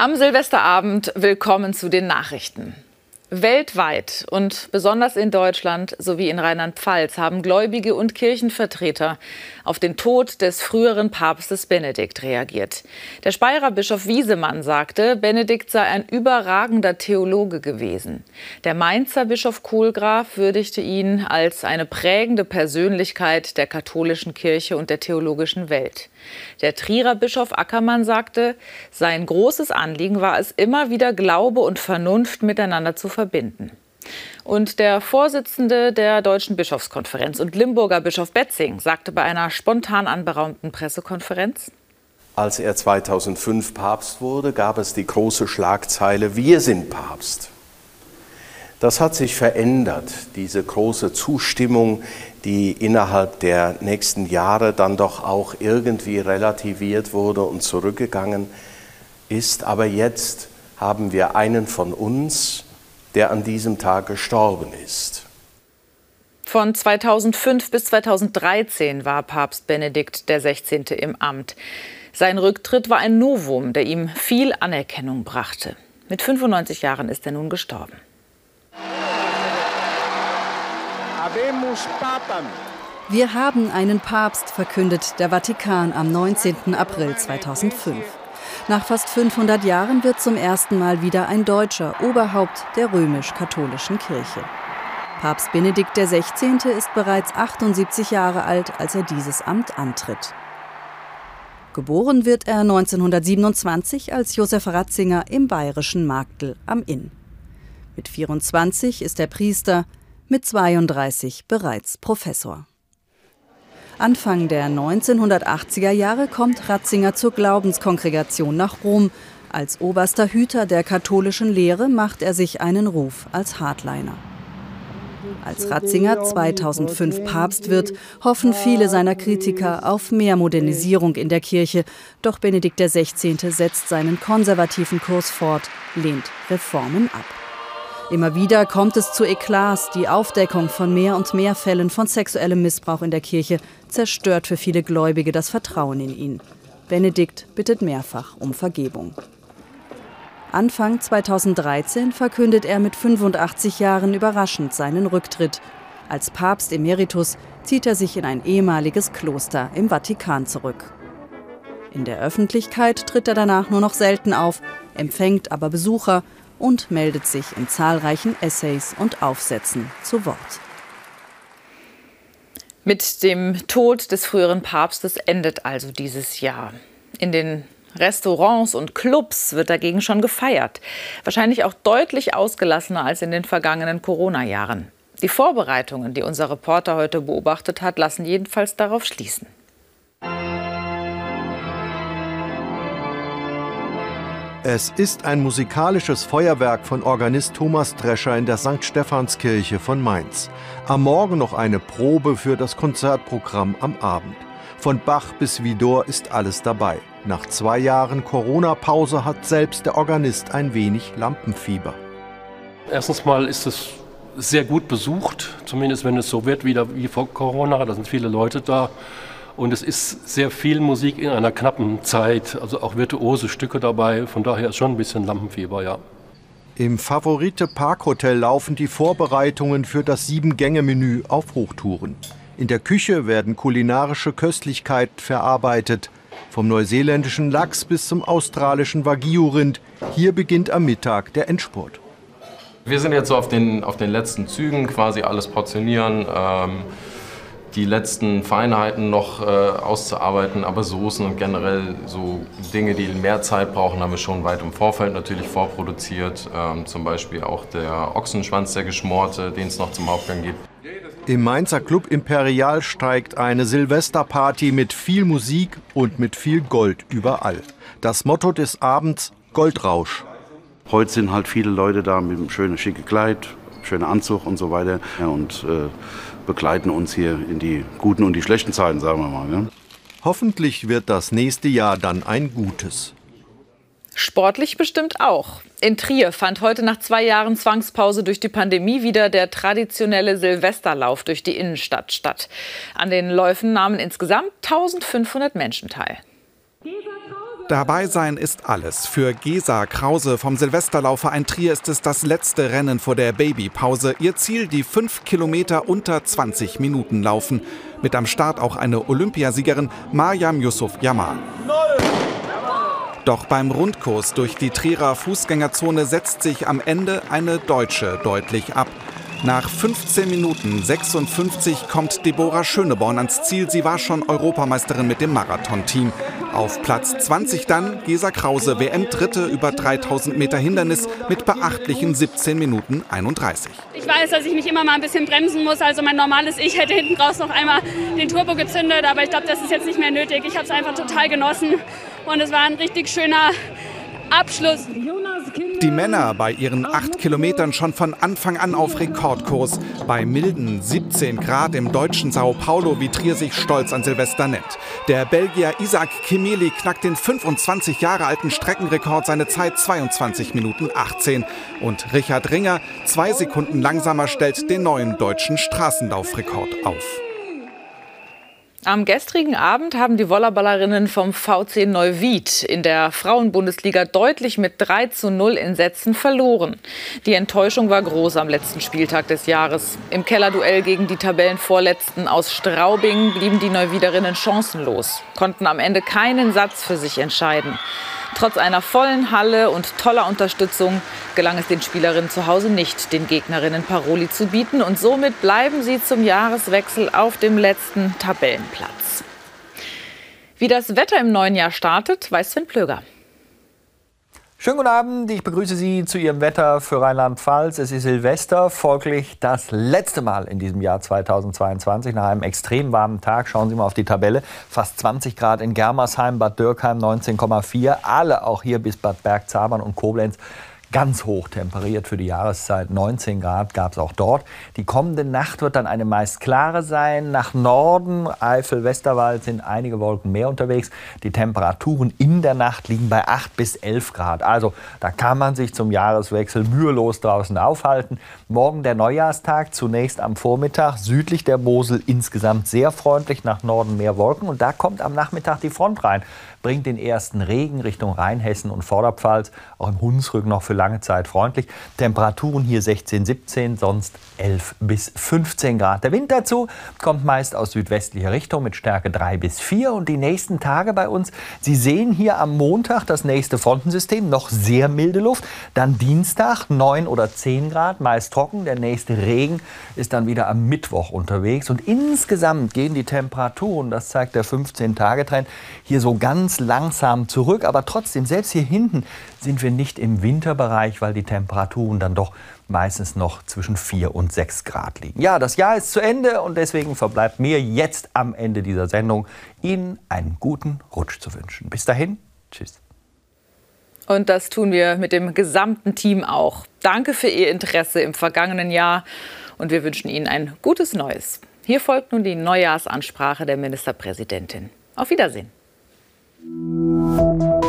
Am Silvesterabend willkommen zu den Nachrichten. Weltweit und besonders in Deutschland sowie in Rheinland-Pfalz haben Gläubige und Kirchenvertreter auf den Tod des früheren Papstes Benedikt reagiert. Der Speyerer Bischof Wiesemann sagte, Benedikt sei ein überragender Theologe gewesen. Der Mainzer Bischof Kohlgraf würdigte ihn als eine prägende Persönlichkeit der katholischen Kirche und der theologischen Welt. Der Trierer Bischof Ackermann sagte, sein großes Anliegen war es immer wieder, Glaube und Vernunft miteinander zu verbinden. Und der Vorsitzende der Deutschen Bischofskonferenz und Limburger Bischof Betzing sagte bei einer spontan anberaumten Pressekonferenz, als er 2005 Papst wurde, gab es die große Schlagzeile, wir sind Papst. Das hat sich verändert, diese große Zustimmung, die innerhalb der nächsten Jahre dann doch auch irgendwie relativiert wurde und zurückgegangen ist. Aber jetzt haben wir einen von uns, der an diesem Tag gestorben ist. Von 2005 bis 2013 war Papst Benedikt XVI. im Amt. Sein Rücktritt war ein Novum, der ihm viel Anerkennung brachte. Mit 95 Jahren ist er nun gestorben. Wir haben einen Papst, verkündet der Vatikan am 19. April 2005. Nach fast 500 Jahren wird zum ersten Mal wieder ein Deutscher Oberhaupt der römisch-katholischen Kirche. Papst Benedikt XVI. ist bereits 78 Jahre alt, als er dieses Amt antritt. Geboren wird er 1927 als Josef Ratzinger im bayerischen Marktl am Inn. Mit 24 ist er Priester, mit 32 bereits Professor. Anfang der 1980er Jahre kommt Ratzinger zur Glaubenskongregation nach Rom. Als oberster Hüter der katholischen Lehre macht er sich einen Ruf als Hardliner. Als Ratzinger 2005 Papst wird, hoffen viele seiner Kritiker auf mehr Modernisierung in der Kirche. Doch Benedikt XVI. setzt seinen konservativen Kurs fort, lehnt Reformen ab. Immer wieder kommt es zu Eklats. Die Aufdeckung von mehr und mehr Fällen von sexuellem Missbrauch in der Kirche zerstört für viele Gläubige das Vertrauen in ihn. Benedikt bittet mehrfach um Vergebung. Anfang 2013 verkündet er mit 85 Jahren überraschend seinen Rücktritt. Als Papst Emeritus zieht er sich in ein ehemaliges Kloster im Vatikan zurück. In der Öffentlichkeit tritt er danach nur noch selten auf, empfängt aber Besucher und meldet sich in zahlreichen Essays und Aufsätzen zu Wort. Mit dem Tod des früheren Papstes endet also dieses Jahr. In den Restaurants und Clubs wird dagegen schon gefeiert. Wahrscheinlich auch deutlich ausgelassener als in den vergangenen Corona-Jahren. Die Vorbereitungen, die unser Reporter heute beobachtet hat, lassen jedenfalls darauf schließen. Es ist ein musikalisches Feuerwerk von Organist Thomas Drescher in der St. Stephanskirche von Mainz. Am Morgen noch eine Probe für das Konzertprogramm am Abend. Von Bach bis Widor ist alles dabei. Nach zwei Jahren Corona-Pause hat selbst der Organist ein wenig Lampenfieber. Erstens mal ist es sehr gut besucht, zumindest wenn es so wird wieder wie vor Corona. Da sind viele Leute da. Und es ist sehr viel Musik in einer knappen Zeit, also auch virtuose Stücke dabei. Von daher ist schon ein bisschen Lampenfieber, ja. Im Favorite Parkhotel laufen die Vorbereitungen für das Sieben-Gänge-Menü auf Hochtouren. In der Küche werden kulinarische Köstlichkeiten verarbeitet. Vom neuseeländischen Lachs bis zum australischen Wagyu-Rind. Hier beginnt am Mittag der Endspurt. Wir sind jetzt so auf den, auf den letzten Zügen, quasi alles portionieren. Ähm die letzten Feinheiten noch äh, auszuarbeiten, aber Soßen und generell so Dinge, die mehr Zeit brauchen, haben wir schon weit im Vorfeld natürlich vorproduziert. Ähm, zum Beispiel auch der Ochsenschwanz, der geschmorte, den es noch zum Hauptgang gibt. Im Mainzer Club Imperial steigt eine Silvesterparty mit viel Musik und mit viel Gold überall. Das Motto des Abends Goldrausch. Heute sind halt viele Leute da mit einem schönen, schicken Kleid, schöner Anzug und so weiter. Ja, und äh, begleiten uns hier in die guten und die schlechten Zeiten, sagen wir mal. Ja. Hoffentlich wird das nächste Jahr dann ein gutes. Sportlich bestimmt auch. In Trier fand heute nach zwei Jahren Zwangspause durch die Pandemie wieder der traditionelle Silvesterlauf durch die Innenstadt statt. An den Läufen nahmen insgesamt 1500 Menschen teil. Dabei sein ist alles. Für Gesa Krause vom Silvesterlaufverein Trier ist es das letzte Rennen vor der Babypause. Ihr Ziel, die fünf Kilometer unter 20 Minuten laufen. Mit am Start auch eine Olympiasiegerin Mariam Yusuf Yamal. Doch beim Rundkurs durch die Trierer Fußgängerzone setzt sich am Ende eine Deutsche deutlich ab. Nach 15 Minuten 56 kommt Deborah Schöneborn ans Ziel. Sie war schon Europameisterin mit dem Marathon-Team. Auf Platz 20 dann Gesa Krause, WM-Dritte über 3000 Meter Hindernis mit beachtlichen 17 Minuten 31. Ich weiß, dass ich mich immer mal ein bisschen bremsen muss. Also mein normales Ich hätte hinten raus noch einmal den Turbo gezündet. Aber ich glaube, das ist jetzt nicht mehr nötig. Ich habe es einfach total genossen. Und es war ein richtig schöner Abschluss. Die Männer bei ihren acht Kilometern schon von Anfang an auf Rekordkurs. Bei milden 17 Grad im deutschen Sao Paulo, wie Trier sich stolz an Silvester nennt. Der Belgier Isaac Kimeli knackt den 25 Jahre alten Streckenrekord, seine Zeit 22 Minuten 18. Und Richard Ringer, zwei Sekunden langsamer, stellt den neuen deutschen Straßenlaufrekord auf. Am gestrigen Abend haben die Volleyballerinnen vom VC Neuwied in der Frauenbundesliga deutlich mit 3 zu 0 in Sätzen verloren. Die Enttäuschung war groß am letzten Spieltag des Jahres. Im Kellerduell gegen die Tabellenvorletzten aus Straubing blieben die Neuwiederinnen chancenlos, konnten am Ende keinen Satz für sich entscheiden. Trotz einer vollen Halle und toller Unterstützung gelang es den Spielerinnen zu Hause nicht, den Gegnerinnen Paroli zu bieten. Und somit bleiben sie zum Jahreswechsel auf dem letzten Tabellenplatz. Wie das Wetter im neuen Jahr startet, weiß Sven Plöger. Schönen guten Abend, ich begrüße Sie zu Ihrem Wetter für Rheinland-Pfalz. Es ist Silvester, folglich das letzte Mal in diesem Jahr 2022 nach einem extrem warmen Tag. Schauen Sie mal auf die Tabelle. Fast 20 Grad in Germersheim, Bad Dürkheim 19,4. Alle auch hier bis Bad Bergzabern und Koblenz ganz hoch temperiert für die Jahreszeit. 19 Grad gab es auch dort. Die kommende Nacht wird dann eine meist klare sein. Nach Norden, Eifel, Westerwald sind einige Wolken mehr unterwegs. Die Temperaturen in der Nacht liegen bei 8 bis 11 Grad. Also da kann man sich zum Jahreswechsel mühelos draußen aufhalten. Morgen der Neujahrstag, zunächst am Vormittag südlich der Mosel insgesamt sehr freundlich, nach Norden mehr Wolken. Und da kommt am Nachmittag die Front rein bringt den ersten Regen Richtung Rheinhessen und Vorderpfalz, auch im Hunsrück noch für lange Zeit freundlich. Temperaturen hier 16, 17, sonst 11 bis 15 Grad. Der Wind dazu kommt meist aus südwestlicher Richtung mit Stärke 3 bis 4 und die nächsten Tage bei uns, Sie sehen hier am Montag das nächste Frontensystem, noch sehr milde Luft. Dann Dienstag 9 oder 10 Grad, meist trocken. Der nächste Regen ist dann wieder am Mittwoch unterwegs und insgesamt gehen die Temperaturen, das zeigt der 15-Tage-Trend, hier so ganz ganz langsam zurück. Aber trotzdem, selbst hier hinten sind wir nicht im Winterbereich, weil die Temperaturen dann doch meistens noch zwischen 4 und 6 Grad liegen. Ja, das Jahr ist zu Ende und deswegen verbleibt mir jetzt am Ende dieser Sendung Ihnen einen guten Rutsch zu wünschen. Bis dahin, tschüss. Und das tun wir mit dem gesamten Team auch. Danke für Ihr Interesse im vergangenen Jahr und wir wünschen Ihnen ein gutes Neues. Hier folgt nun die Neujahrsansprache der Ministerpräsidentin. Auf Wiedersehen. Música